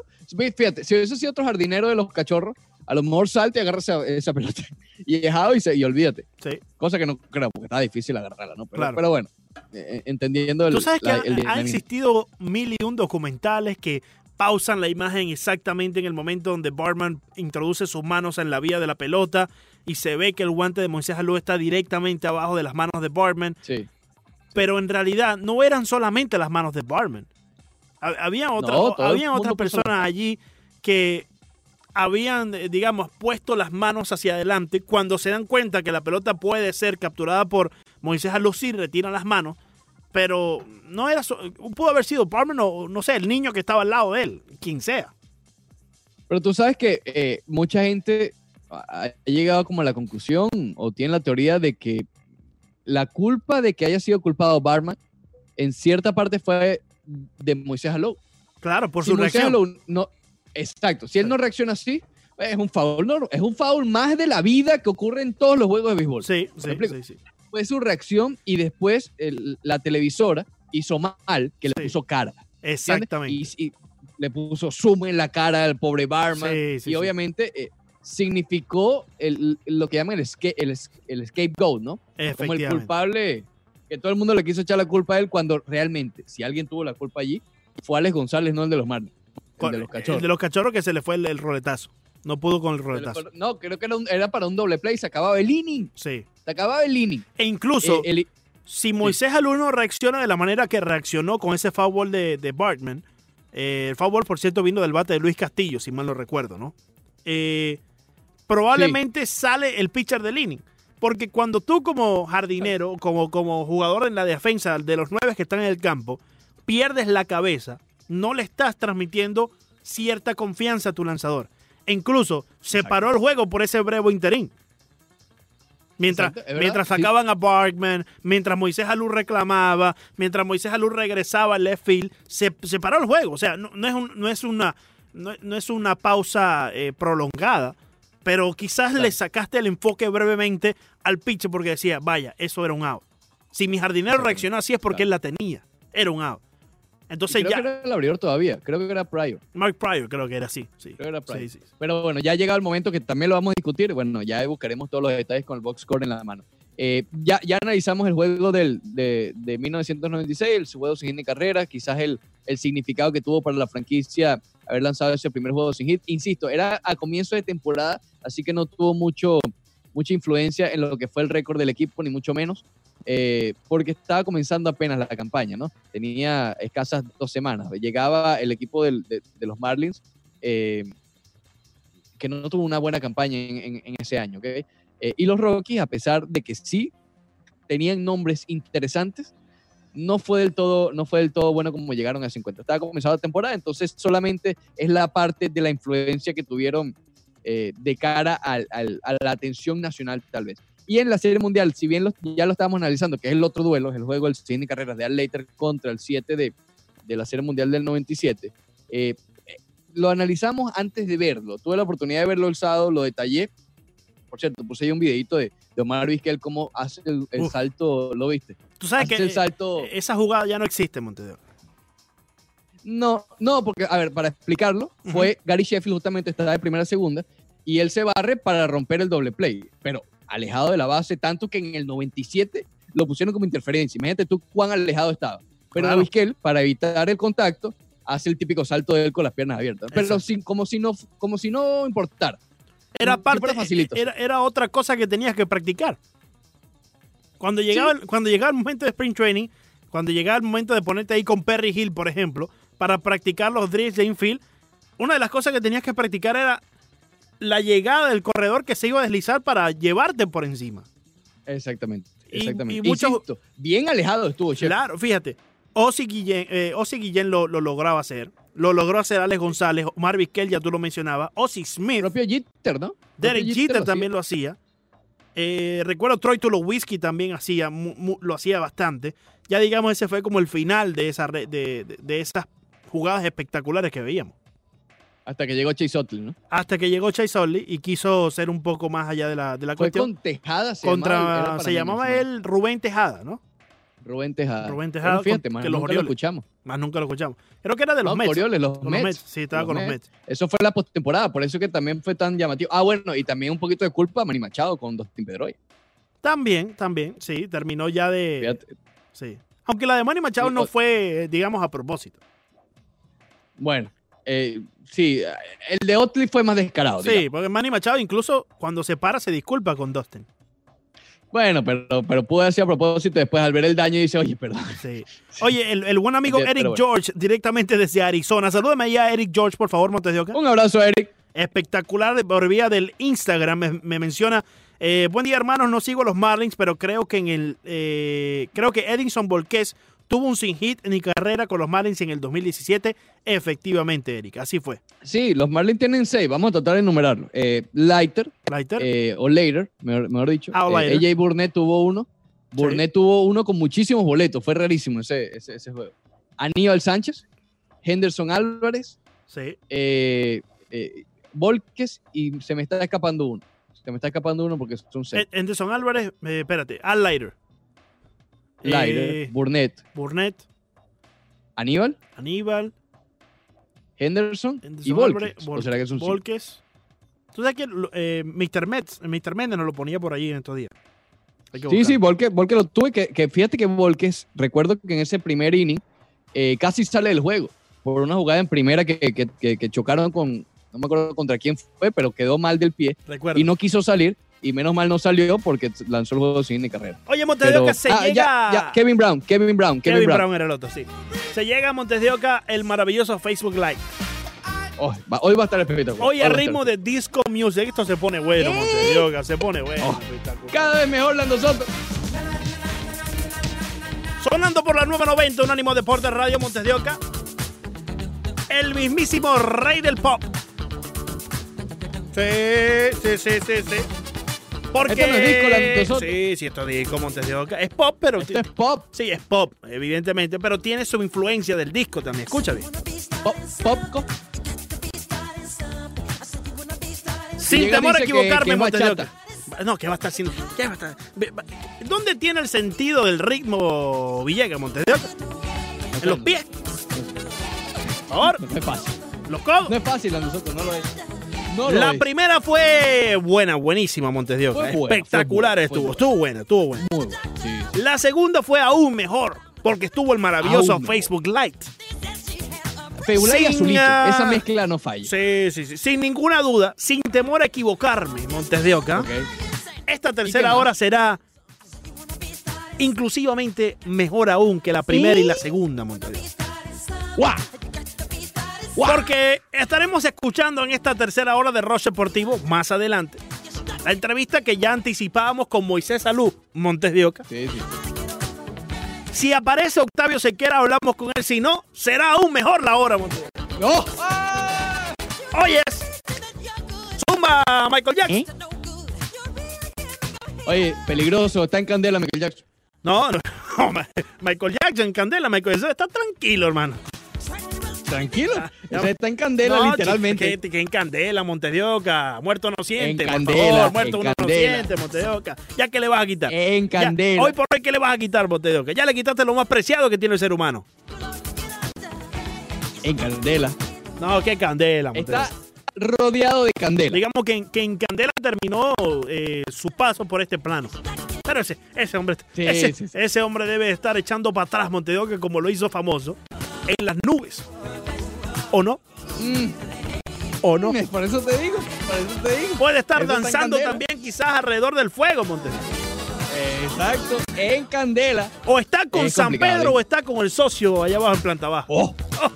Fíjate, si hubiese sido otro jardinero de los Cachorros, a lo mejor salte y agarra esa, esa pelota <laughs> y dejado y, se- y olvídate. Sí. Cosa que no creo, porque está difícil agarrarla, ¿no? Pero, Claro. pero bueno, eh, entendiendo el. Tú sabes que la- ha- el han existido mil y un documentales que pausan la imagen exactamente en el momento donde Barman introduce sus manos en la vía de la pelota y se ve que el guante de Moisés Alú está directamente abajo de las manos de Barman, Sí. pero en realidad no eran solamente las manos de Barman. Ha- Habían otras, No, habían personas allí que habían, eh, digamos, puesto las manos hacia adelante. Cuando se dan cuenta que la pelota puede ser capturada por Moisés Alú, sí retiran las manos pero no era so- pudo haber sido Palmer o no sé el niño que estaba al lado de él quien sea Pero tú sabes que eh, mucha gente, ha llegado como a la conclusión o tiene la teoría de que la culpa de que haya sido culpado Barman en cierta parte fue de Moisés Alou. Claro, por Si su Moisés reacción. Alou no, exacto, si él no reacciona así, es un foul, no, es un foul más de la vida que ocurre en todos los juegos de béisbol. Sí, sí, sí. Fue su reacción y después el- la televisora hizo mal que le Sí. puso cara. Exactamente. Y, y le puso zoom en la cara al pobre Barman. Sí, sí, y obviamente eh, significó el- lo que llaman el, esca- el, el scapegoat, ¿no? Como el culpable, que todo el mundo le quiso echar la culpa a él cuando realmente, si alguien tuvo la culpa allí, fue Alex González, no el de los Marlins. El de los El cachorros. de los cachorros que se le fue el, el roletazo. No pudo con el roletazo. No, creo que era, un- era para un doble play, se acababa el inning. Sí. Se acababa el inning. E incluso, Eh, el- si Moisés Aluno reacciona de la manera que reaccionó con ese foul ball de, de Bartman, eh, el foul ball, por cierto, vino del bate de Luis Castillo, si mal no recuerdo, ¿no? Eh, probablemente sale el pitcher del inning. Porque cuando tú como jardinero, como, como jugador en la defensa de los nueve que están en el campo, pierdes la cabeza, no le estás transmitiendo cierta confianza a tu lanzador. Incluso se paró el juego por ese breve interín. Mientras, mientras sí. sacaban a Barkman, mientras Moisés Alú reclamaba, mientras Moisés Alú regresaba al left field, se, se paró el juego. O sea, no, no es, un- no es una, no, no es una pausa eh, prolongada, pero quizás le sacaste el enfoque brevemente al pitcher porque decía, vaya, eso era un out. Si mi jardinero reaccionó así es porque él la tenía. Era un out. Entonces creo ya, que era el abridor todavía, creo que era Pryor. Mark Pryor creo que era así. Sí, Creo que era Pryor. sí, sí. Pero bueno, ya ha llegado el momento que también lo vamos a discutir. Bueno, ya buscaremos todos los detalles con el box score en la mano. Eh, ya, ya analizamos el juego del, de, de 1996, el juego sin hit ni carrera, quizás el, el significado que tuvo para la franquicia haber lanzado ese primer juego sin hit. Insisto, era a comienzo de temporada, así que no tuvo mucho, mucha influencia en lo que fue el récord del equipo, ni mucho menos, eh, porque estaba comenzando apenas la campaña, ¿no? Tenía escasas dos semanas. Llegaba el equipo del- de, los Marlins. eh, que no tuvo una buena campaña en, ese año. ¿ok? Eh, y los Rockies, a pesar de que sí tenían nombres interesantes, no fue del todo, no fue del todo bueno como llegaron a 50. Estaba comenzando la temporada, entonces solamente es la parte de la influencia que tuvieron eh, de cara al- al- a la atención nacional, tal vez. Y en la Serie Mundial, si bien los- ya lo estábamos analizando, que es el otro duelo, es el juego del 100 de carreras de Al Leiter contra el 7 de, de la Serie Mundial del 97, eh, lo analizamos antes de verlo. Tuve la oportunidad de verlo el sábado, lo detallé. Por cierto, puse ahí un videito de, de Omar Vizquel cómo hace el, salto, ¿lo viste? Tú sabes Hace que el salto... esa jugada ya no existe en Montevideo. No, no, porque, a ver, para explicarlo, fue Gary Sheffield justamente estaba de primera a segunda y él se barre para romper el doble play, pero alejado de la base, tanto que en el 97 lo pusieron como interferencia. Imagínate tú cuán alejado estaba. Pero Claro. Vizquel, para evitar el contacto, hace el típico salto de él con las piernas abiertas. Pero sin, como, si no, como si no importara. Era parte, era, era otra cosa que tenías que practicar. Cuando llegaba, cuando llegaba el momento de sprint training, cuando llegaba el momento de ponerte ahí con Perry Hill, por ejemplo, para practicar los drills de infield, una de las cosas que tenías que practicar era la llegada del corredor que se iba a deslizar para llevarte por encima. Exactamente. Exactamente. y muchos- Insisto, bien alejado estuvo Sheffield. Claro, fíjate, Ozzy Guillén, eh, Ozzy Guillén lo, lo lograba hacer, lo logró hacer Alex González, Omar Vizquel, ya tú lo mencionabas, Ozzy Smith, Propio Jeter, ¿no? Derek Jeter también lo hacía. Eh, recuerdo Troy Tulowitzki también hacía, mu- mu- lo hacía bastante. Ya digamos, ese fue como el final de, esa de- de esas jugadas espectaculares que veíamos. Hasta que llegó Chase Utley, ¿no? Hasta que llegó Chase Utley y quiso ser un poco más allá de la, de la Fue cuestión. con Tejada. Se contra, llamaba, se llamaba llama. él Rubén Tejada, ¿no? Rubén Tejada. Rubén Bueno, Tejada, fíjate, que los nunca lo escuchamos. Más nunca lo escuchamos. Creo que era de los No, Mets. Orioles, los los Mets. Mets, Sí, estaba Los con los Mets. Eso fue la postemporada, por eso que también fue tan llamativo. Ah, bueno, y también un poquito de culpa a Manny Machado con Dustin Pedroy. También, también, sí, terminó ya de... Fíjate. Sí. Aunque la de Manny Machado Sí, no fue, eh, digamos, a propósito. Bueno, eh, sí, el de Otley fue más descarado. Sí, digamos. porque Manny Machado incluso cuando se para se disculpa con Dustin. Bueno, pero, pero haber sido a propósito después al ver el daño y dice, oye, perdón. <laughs> Sí. Oye, el, el buen amigo Sí, Eric bueno. George, directamente desde Arizona. Salúdame ahí a Eric George, por favor, Montes de Oca. Un abrazo, Eric. Espectacular de- por vía del Instagram. Me, me menciona. eh, buen día, hermanos. No sigo los Marlins, pero creo que en el. eh, creo que Edinson Volquez tuvo un sin hit ni carrera con los Marlins en el 2017. Efectivamente, Eric, así fue. Sí, los Marlins tienen seis. Vamos a tratar de enumerarlo. Eh, Leiter, Leiter, eh, o Later, mejor, mejor dicho. Ah, o Eh. AJ Burnett tuvo uno. Burnett tuvo uno con muchísimos boletos. Fue rarísimo ese, ese, ese juego. Aníbal Sánchez, Henderson Álvarez, sí. Volques y se me está escapando uno. Se me está escapando uno porque son seis. Anderson Álvarez, espérate, Al Leiter, Eh, Burnett, Burnett, Aníbal, Aníbal, Henderson y. Álvarez, ¿O será que cinco? Volques. Tú sabes que eh, Mr. Metz, Mr. Méndez nos lo ponía por ahí en estos días. Sí, sí. Volques, Volques lo tuve. Que, que fíjate que Volques, recuerdo que en ese primer inning eh, casi sale del juego por una jugada en primera que, que- chocaron con, no me acuerdo contra quién fue, pero quedó mal del pie y no quiso salir. Y menos mal no salió porque lanzó el juego sin ni carrera. Oye, Montes de Oca se Ah, llega. ya, ya, Kevin Brown, Kevin Brown, Kevin, Kevin Brown. Brown era el otro, sí. Se llega a Montes de Oca el maravilloso Facebook Live. Oh, va- hoy va a estar espectacular. Hoy va a ritmo de disco music. Esto se pone bueno, ¿Eh? Montes de Oca. Se pone bueno. Oh. Cada vez mejor la nosotros. Sonando por la 990, Unánimo Deportes Radio Montes de Oca. El mismísimo rey del pop. Sí, sí, sí, sí, sí. Porque... Esto no es disco, la nosotros. Sí, sí, esto es disco Montes de Oca. Es pop, pero... Esto es pop, Sí, es pop, evidentemente, pero tiene su influencia del disco también. Escucha bien. pop, pop. co- Sin temor a equivocarme, Montes de. Oca. No, que va a estar haciendo. ¿qué va a estar? ¿Dónde tiene el sentido del ritmo Villegas, Montes de Oca? En los pies. Por favor, No es fácil. los codos. No es fácil a nosotros, no lo es. No La es. primera fue buena, buenísima, Montes de Oca. Buena, Espectacular fue buena, fue estuvo. buena. Estuvo buena, estuvo buena. Sí. La segunda fue aún mejor, porque estuvo el maravilloso Aún. Facebook Lite. Febula y azulito. ah, Esa mezcla no falla. Sí, sí, sí. Sin ninguna duda, sin temor a equivocarme, Montes de Oca. Esta tercera hora será inclusivamente mejor aún que la primera y la segunda, Montes de Oca. Porque estaremos escuchando en esta tercera hora de Roche Deportivo más adelante la entrevista que ya anticipábamos con Moisés Salud, Montes de Oca. Sí, sí. Si aparece Octavio Sequera, hablamos con él. Si no, será aún mejor la hora, Montes. ¡No! Oyes, Zumba, Michael Jackson. ¿Eh? Oye, peligroso. Está en candela Michael Jackson. No, no, <laughs> Michael Jackson, Candela, Michael Jackson, está tranquilo, hermano. Tranquilo. <laughs> está en candela, No, literalmente. Que, que en Candela, Montes de Oca. Muerto no siente, En por candela, favor. Muerto en uno no siente, Montes de Oca. ¿Ya qué le vas a quitar? En Ya, candela. hoy por hoy, ¿qué le vas a quitar, Montes de Oca? Ya le quitaste lo más preciado que tiene el ser humano. En candela. No, qué Candela, Montes de Está rodeado de candela. Digamos que, en- que en Candela terminó eh, su paso por este plano. Pero ese, ese hombre Sí, ese, sí, sí. ese hombre debe estar echando para atrás Montes de Oca como lo hizo famoso en las nubes. ¿O no? Mm, ¿O no? <laughs> Por eso te digo. Por eso te digo. Puede estar Eso danzando también quizás alrededor del fuego, Oca. Exacto. En candela. O está con Es San Pedro ¿eh? o está con el socio allá abajo en planta baja. Oh.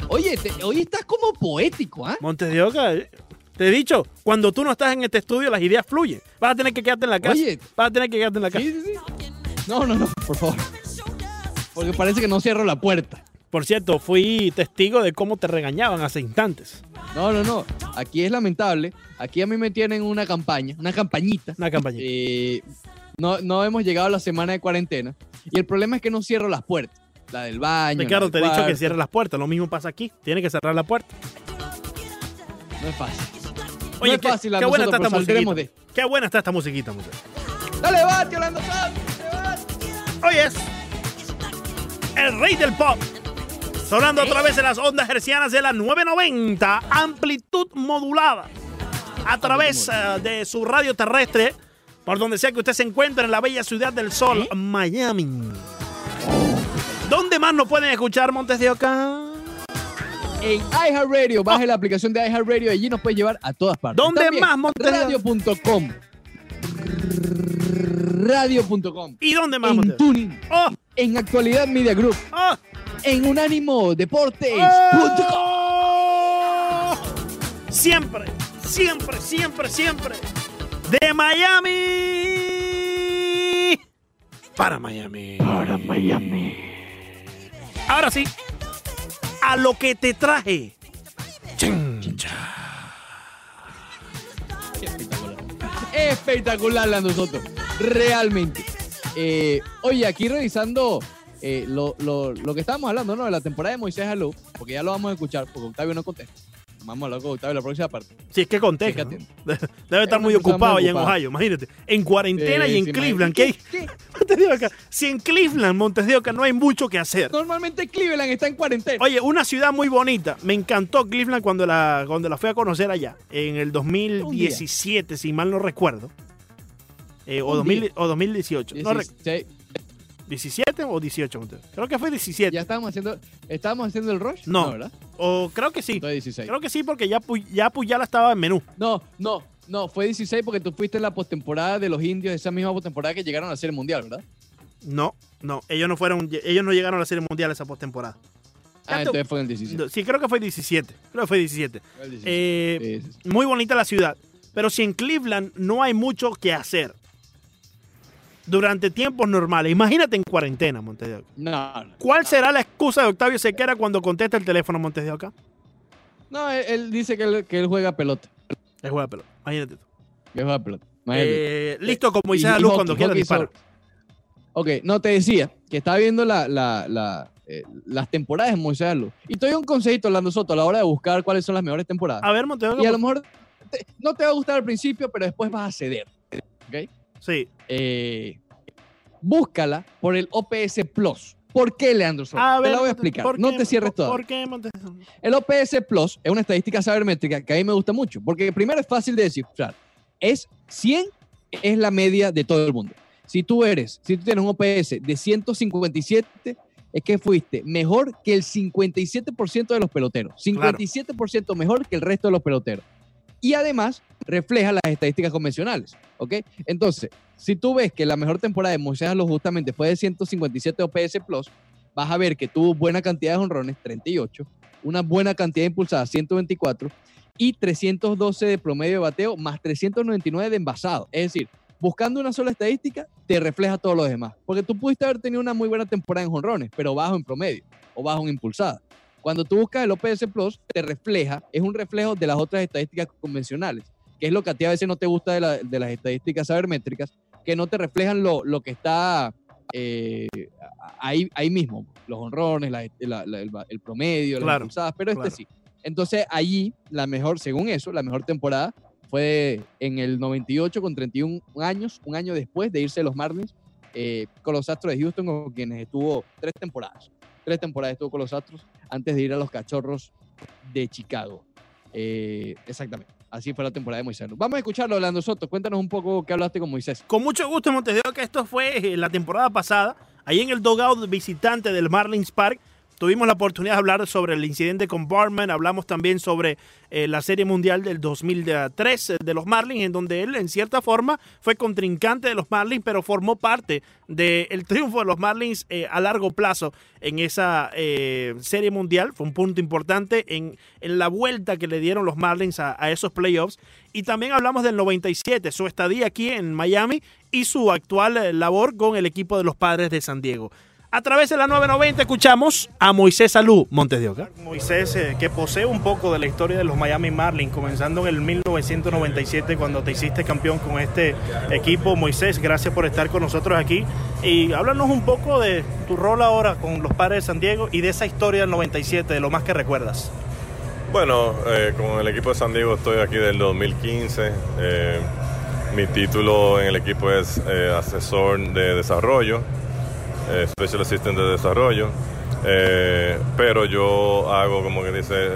Oye, te- hoy estás como poético, ¿ah? Montes de Oca, eh, te he dicho, cuando tú no estás en este estudio, las ideas fluyen. Vas a tener que quedarte en la casa. Oye. Vas a tener que quedarte en la casa. Sí, sí, sí. No, no, no, por favor. Porque parece que no cierro la puerta. Por cierto, fui testigo de cómo te regañaban hace instantes. No, no, no. Aquí es lamentable. Aquí a mí me tienen una campaña, una campañita. Una campaña. Eh, no, no hemos llegado a la semana de cuarentena. Y el problema es que no cierro las puertas. La del baño. Ricardo, te he dicho que cierres las puertas. Lo mismo pasa aquí. Tiene que cerrar la puerta. No es fácil. Oye, no es qué, fácil qué buena está esta musiquita. saldremos Qué buena está esta musiquita, muchacho. Dale, bate, Orlando bate. Hoy es el rey del pop. Sonando otra vez en las ondas hercianas de la 990, amplitud modulada. A través eh, de su radio terrestre, por donde sea que usted se encuentre en la bella ciudad del sol, Miami. ¿Dónde más nos pueden escuchar, Montes de Oca? En iHeartRadio, baje la aplicación de iHeartRadio y allí nos puede llevar a todas partes. ¿Dónde También, más, Montes? Radio.com. Radio.com. ¿Y dónde más? En Tuning. ¡Oh! En Actualidad Media Group. ¡Oh! En Unánimo Deportes. ¡Oh! Siempre, siempre, siempre, siempre. De Miami. Para Miami. Para Miami. Ahora sí, a lo que te traje. Espectacular. Espectacular la nosotros. Realmente. Eh, oye, aquí revisando eh, lo, lo- lo que estábamos hablando, ¿no? De la temporada de Moisés Alou, porque ya lo vamos a escuchar, porque Octavio no contesta. Vamos a hablar con Octavio en la próxima parte. Si es que contesta. <laughs> Debe estar Es muy ocupado muy allá en. Ohio, imagínate. En cuarentena Sí, y en sí, Cleveland. ¿qué hay? ¿Qué? Montes de Oca, Si en Cleveland, Montes de Oca, no hay mucho que hacer. Normalmente Cleveland está en cuarentena. Oye, una ciudad muy bonita. Me encantó Cleveland cuando la, cuando la fui a conocer allá, en el 2017, si mal no recuerdo. Eh, o, Un 2000 día. o 2018. No, re- 16. 17 o 18. Montes? Creo que fue 17. ya estábamos haciendo, estábamos haciendo el rush. No. ¿verdad? O creo que sí. Entonces 16. Creo que sí, porque ya, ya Puyala estaba en menú. No, no, no, fue 16 porque tú fuiste en la postemporada de los indios, esa misma postemporada que llegaron a ser el mundial, ¿verdad? No, no. Ellos no fueron, ellos no llegaron a la Serie Mundial esa postemporada. Ah, entonces fue en el 16. Sí, creo que fue 17. Creo que fue 17. Fue el 16. Eh, Sí, sí, sí. muy bonita la ciudad. Pero si en Cleveland no hay mucho que hacer durante tiempos normales, imagínate en cuarentena, Montes de Oca. No, no. ¿Cuál será la excusa de Octavio Sequera cuando contesta el teléfono Montes de Oca? No, él, él dice que él, que él juega pelota. Es juega pelota. Imagínate tú. Que juega pelota. Eh, listo con Moisés Y- y Alú hockey, cuando quiera sobre- Ok, no, te decía que estaba viendo la, la- la, eh, las temporadas de Moisés Alú. Y te doy un consejito, Orlando Soto, a la hora de buscar cuáles son las mejores temporadas. A ver, Montes de Oca. y a lo mejor te- no te va a gustar al principio, pero después vas a ceder. ¿Ok? Sí. Eh, búscala por el OPS Plus. ¿Por qué, Leandro? A te ver, la voy a explicar. ¿por No te cierres todo. ¿Por qué, Montes de Oca? El OPS Plus es una estadística sabermétrica que a mí me gusta mucho, porque primero es fácil de descifrar. Es 100 es la media de todo el mundo. Si tú eres, si tú tienes un OPS de 157, es que fuiste mejor que el 57% de los peloteros. 57% mejor que el resto de los peloteros. Y además refleja las estadísticas convencionales, ¿ok? Entonces, si tú ves que la mejor temporada de Moisés justamente fue de 157 OPS Plus, vas a ver que tuvo buena cantidad de honrones, 38, una buena cantidad de impulsadas, 124, y 312 de promedio de bateo, más 399 de envasado. Es decir, buscando una sola estadística, te refleja todo lo demás. Porque tú pudiste haber tenido una muy buena temporada en honrones, pero bajo en promedio o bajo en impulsada. Cuando tú buscas el OPS Plus, te refleja, es un reflejo de las otras estadísticas convencionales, que es lo que a ti a veces no te gusta de, la- de las estadísticas sabermétricas, que no te reflejan lo, lo que está eh, ahí, ahí mismo, los honrones, la- la- la- el, el promedio, las impulsadas, pero este claro. sí. Entonces allí, la mejor, según eso, la mejor temporada fue en el 98 con 31 años, un año después de irse los Marlins eh, con los Astros de Houston, con quienes estuvo tres temporadas. Tres temporadas estuvo con los Astros antes de ir a los Cachorros de Chicago. Eh, exactamente. Así fue la temporada de Moisés. Vamos a escucharlo, Orlando Soto. Cuéntanos un poco qué hablaste con Moisés. Con mucho gusto, Montes Oca. Esto fue eh, la temporada pasada, ahí en el dogout visitante del Marlins Park. Tuvimos la oportunidad de hablar sobre el incidente con Barman, hablamos también sobre eh, la Serie Mundial del 2003 eh, de los Marlins, en donde él en cierta forma fue contrincante de los Marlins, pero formó parte del triunfo de los Marlins eh, a largo plazo en esa eh, Serie Mundial. Fue un punto importante en, la vuelta que le dieron los Marlins a, a esos playoffs. Y también hablamos del 97, su estadía aquí en Miami y su actual labor con el equipo de los Padres de San Diego. A través de la 990 escuchamos a Moisés Salú Montes de Oca. Moisés, eh, que posee un poco de la historia de los Miami Marlins, comenzando en el 1997 cuando te hiciste campeón con este equipo. Moisés, gracias por estar con nosotros aquí. Y háblanos un poco de tu rol ahora con los Padres de San Diego y de esa historia del 97, de lo más que recuerdas. Bueno, eh, con el equipo de San Diego estoy aquí del 2015. Eh, mi título en el equipo es eh, asesor de desarrollo, eh, Special Assistant de desarrollo. Eh, pero yo hago, como que dice,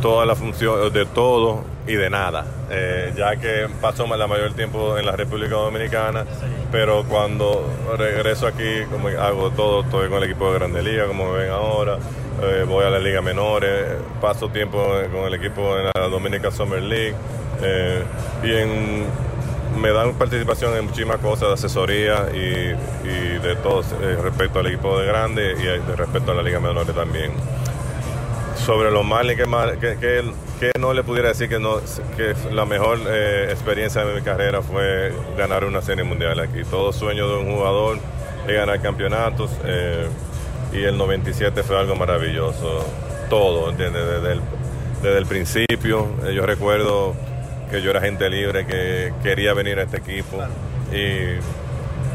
toda la función de todo y de nada, Eh, ya que paso la mayor tiempo en la República Dominicana, pero cuando regreso aquí, como hago todo, estoy con el equipo de Grande Liga, como ven ahora, eh, voy a la Liga Menores, paso tiempo con el equipo en la Dominica Summer League, eh, y en- me dan participación en muchísimas cosas de asesoría y, y de todo eh, respecto al equipo de Grande y de respecto a la Liga Menores también sobre los Marlins, que, que, que- no le pudiera decir que, no, que la mejor eh, experiencia de mi carrera fue ganar una serie mundial aquí. Todo sueño de un jugador es ganar campeonatos. eh, y el 97 fue algo maravilloso. Todo, ¿entiendes? Desde el, desde el principio, eh, yo recuerdo que yo era gente libre, que quería venir a este equipo y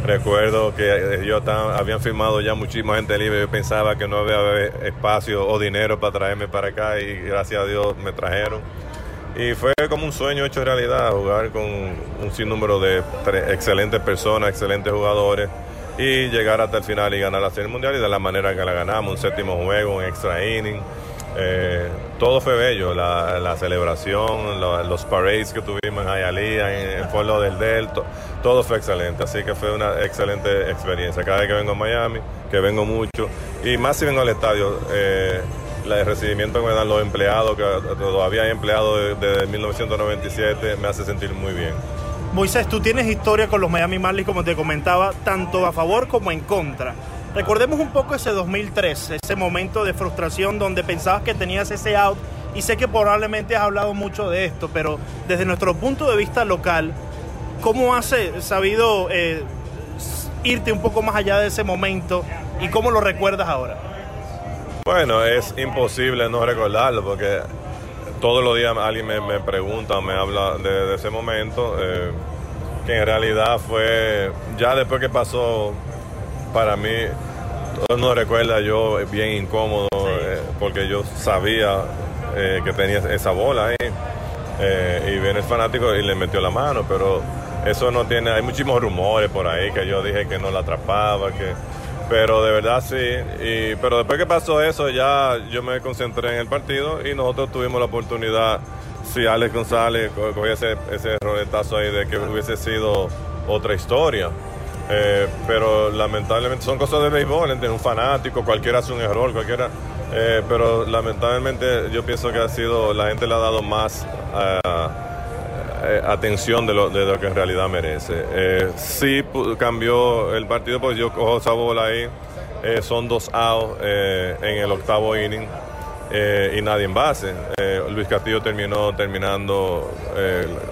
recuerdo que yo habían firmado ya muchísima gente libre, yo pensaba que no había espacio o dinero para traerme para acá y gracias a Dios me trajeron. Y fue como un sueño hecho realidad, jugar con un sinnúmero de excelentes personas, excelentes jugadores y llegar hasta el final y ganar la Serie Mundial y de la manera que la ganamos, un séptimo juego, un extra inning. Eh, todo fue bello, la, celebración, los parades que tuvimos en Hialeah, en el pueblo del Delta, todo fue excelente, así que fue una excelente experiencia. Cada vez que vengo a Miami, que vengo mucho, y más si vengo al estadio, eh, el recibimiento que me dan los empleados, que todavía hay empleados desde 1997, me hace sentir muy bien. Moisés, tú tienes historia con los Miami Marlins, como te comentaba, tanto a favor como en contra. Recordemos un poco ese 2003, ese momento de frustración donde pensabas que tenías ese out y sé que probablemente has hablado mucho de esto, pero desde nuestro punto de vista local, ¿cómo has sabido eh, irte un poco más allá de ese momento y cómo lo recuerdas ahora? Bueno, es imposible no recordarlo porque todos los días alguien me, pregunta o me habla de, ese momento, eh, que en realidad fue, ya después que pasó, para mí, mundo recuerda yo bien incómodo, eh, porque yo sabía eh, que tenía esa bola ahí, y viene el fanático y le metió la mano, pero eso no tiene, hay muchísimos rumores por ahí que yo dije que no la atrapaba, que pero de verdad sí. Y, pero después que pasó eso, ya yo me concentré en el partido y nosotros tuvimos la oportunidad, si Alex González cogía ese, ese roletazo ahí de que hubiese sido otra historia. Eh, pero lamentablemente son cosas de béisbol, entre un fanático, cualquiera hace un error, cualquiera. Eh, pero lamentablemente yo pienso que ha sido, la gente le ha dado más. Eh, atención de lo, de lo, que en realidad merece. Sí cambió el partido, pues yo cojo esa bola ahí, son dos outs en el octavo inning y nadie en base. Luis Castillo terminó terminando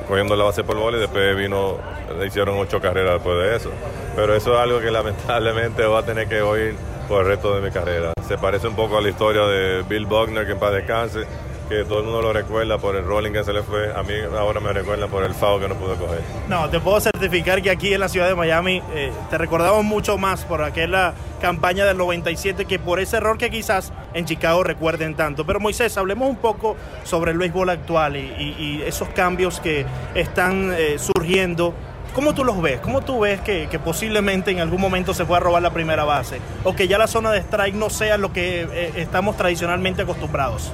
cogiendo la base por bola y después vino, le hicieron ocho carreras después de eso. Pero eso es algo que <laughs> lamentablemente va a tener que oír por el resto de mi carrera. Se parece un poco a la historia de Bill Buckner, que en paz descanse que todo el mundo lo recuerda por el rolling que se le fue. A mí ahora me recuerda por el FAO que no pude coger. No, te puedo certificar que aquí en la ciudad de Miami eh, te recordamos mucho más por aquella campaña del 97 que por ese error que quizás en Chicago recuerden tanto. Pero Moisés, hablemos un poco sobre el béisbol actual y, esos cambios que están eh, surgiendo. ¿Cómo tú los ves? ¿Cómo tú ves que, posiblemente en algún momento se pueda robar la primera base? O que ya la zona de strike no sea lo que eh, estamos tradicionalmente acostumbrados.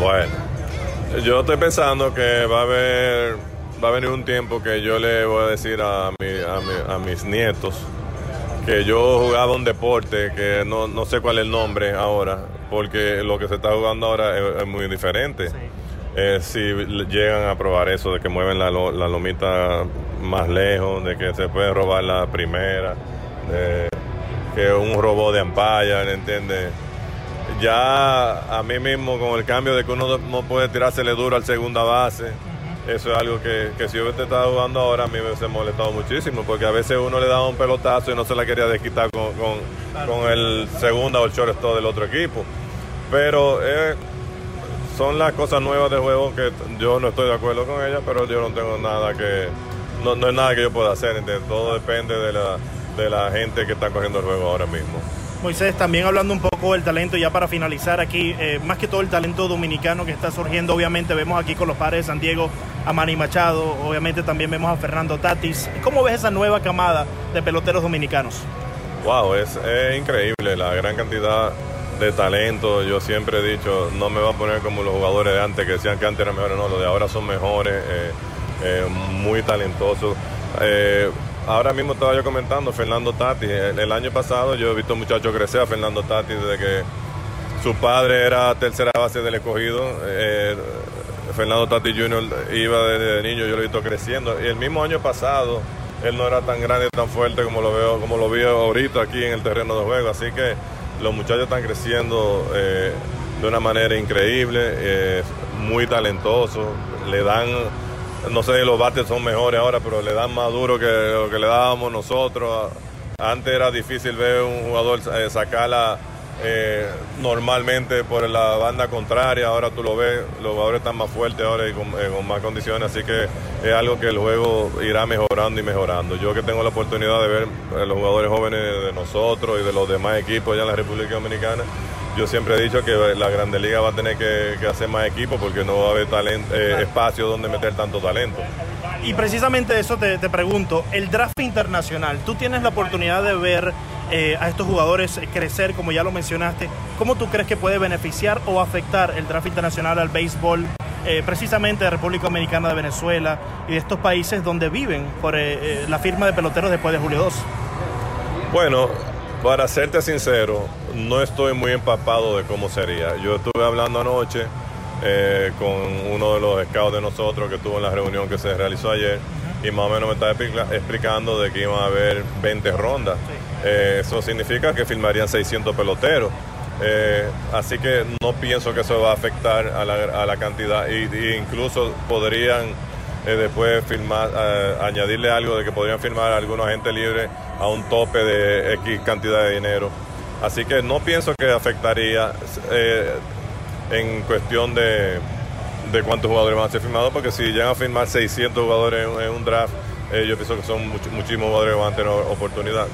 Bueno, yo estoy pensando que va a haber, va a venir un tiempo que yo le voy a decir a, mi, a, mis nietos que yo jugaba un deporte que no, no, sé cuál es el nombre ahora, porque lo que se está jugando ahora es, muy diferente. Eh, si llegan a probar eso de que mueven la, la, lomita más lejos, de que se puede robar la primera, de que un robot de ampalla, ¿entiendes? Ya a mí mismo con el cambio de que uno no puede tirársele duro al segunda base, eso es algo que, si yo te estaba jugando ahora a mí me hubiese molestado muchísimo, porque a veces uno le daba un pelotazo y no se la quería desquitar con, con, el segunda o el shortstop del otro equipo. Pero eh, son las cosas nuevas del juego que yo no estoy de acuerdo con ellas, pero yo no tengo nada que, no, no es nada que yo pueda hacer, todo depende de la, de la gente que está cogiendo el juego ahora mismo. Moisés, también hablando un poco del talento, ya para finalizar aquí, eh, más que todo el talento dominicano que está surgiendo, obviamente vemos aquí con los padres de San Diego a Manny Machado, obviamente también vemos a Fernando Tatis. ¿Cómo ves esa nueva camada de peloteros dominicanos? Wow, es, increíble la gran cantidad de talento. Yo siempre he dicho, no me va a poner como los jugadores de antes, que decían que antes eran mejores, no, los de ahora son mejores, eh, eh, muy talentosos ahora mismo estaba yo comentando, Fernando Tati, el, año pasado yo he visto muchachos crecer a Fernando Tati desde que su padre era tercera base del escogido. Eh, Fernando Tati Jr. iba desde niño, yo lo he visto creciendo. Y el mismo año pasado, él no era tan grande, tan fuerte como lo veo, como lo veo ahorita aquí en el terreno de juego. Así que los muchachos están creciendo eh, de una manera increíble, eh, muy talentosos, le dan no sé, los bates son mejores ahora, pero le dan más duro que lo que le dábamos nosotros. antes era difícil ver un jugador eh, sacarla eh, normalmente por la banda contraria, ahora tú lo ves, los jugadores están más fuertes ahora y con, eh, con más condiciones, así que es algo que el juego irá mejorando y mejorando. Yo que tengo la oportunidad de ver a los jugadores jóvenes de nosotros y de los demás equipos allá en la República Dominicana, yo siempre he dicho que la Grande Liga va a tener que, que hacer más equipos porque no va a haber talento, eh, espacio donde meter tanto talento. Y precisamente eso te, te pregunto, el draft internacional, tú tienes la oportunidad de ver eh, a estos jugadores crecer, como ya lo mencionaste, ¿cómo tú crees que puede beneficiar o afectar el draft internacional al béisbol, eh, precisamente de República Dominicana, de Venezuela y de estos países donde viven por la firma de peloteros después de julio 2? Bueno, para serte sincero, no estoy muy empapado de cómo sería. Yo estuve hablando anoche eh, con uno de los scouts de nosotros que estuvo en la reunión que se realizó ayer y más o menos me estaba explica- explicando de que iban a haber 20 rondas. Eh, eso significa que filmarían 600 peloteros. Eh, así que no pienso que eso va a afectar a la, a la cantidad y, y incluso podrían eh, después firmar, eh, añadirle algo de que podrían firmar a algunos agentes libres a un tope de X cantidad de dinero. Así que no pienso que afectaría eh, en cuestión de, de cuántos jugadores van a ser firmados, porque si llegan a firmar 600 jugadores en, en un draft, eh, yo pienso que son much- muchísimos jugadores que van a tener oportunidad.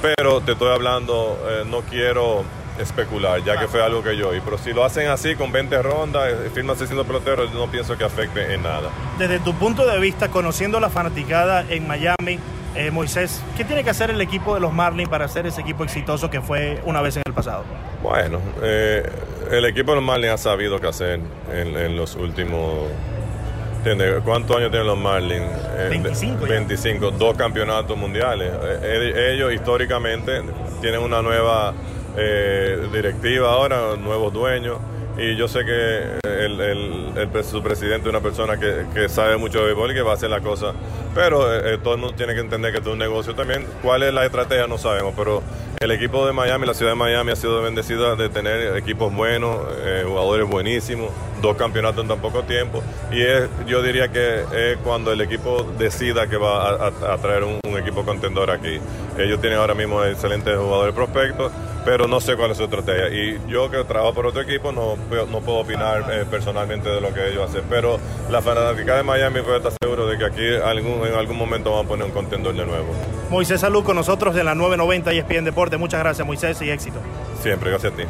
Pero te estoy hablando, eh, no quiero especular, ya que fue algo que yo vi. Pero si lo hacen así, con 20 rondas, firman 600 peloteros, yo no pienso que afecte en nada. Desde tu punto de vista, conociendo la fanaticada en Miami, eh, Moisés, ¿qué tiene que hacer el equipo de los Marlins para ser ese equipo exitoso que fue una vez en el pasado? Bueno, eh, el equipo de los Marlins ha sabido qué hacer en, en los últimos... ¿entiendes? ¿Cuántos años tienen los Marlins? Eh, 25 ya. 25, dos campeonatos mundiales. Eh, eh, ellos históricamente tienen una nueva directiva ahora, nuevos dueños. Y yo sé que el, el- su presidente es una persona que, que sabe mucho de béisbol y que va a hacer la cosa. Pero eh, eh, todo el mundo tiene que entender que esto es un negocio también. ¿Cuál es la estrategia? No sabemos. Pero el equipo de Miami, la ciudad de Miami, ha sido bendecida de tener equipos buenos, eh, jugadores buenísimos, dos campeonatos en tan poco tiempo. Y es, yo diría que es cuando el equipo decida que va a, traer un, equipo contendor aquí. Ellos tienen ahora mismo excelentes jugadores prospectos, pero no sé cuál es su estrategia. Y yo que trabajo por otro equipo no, no puedo opinar eh, personalmente de lo que ellos hacen. Pero la fanática de Miami puede estar seguro de que aquí algún, en algún momento van a poner un contendor de nuevo. Moisés Salud con nosotros en la 990 y ESPN Deporte. Muchas gracias, Moisés, y éxito. Siempre, gracias a ti.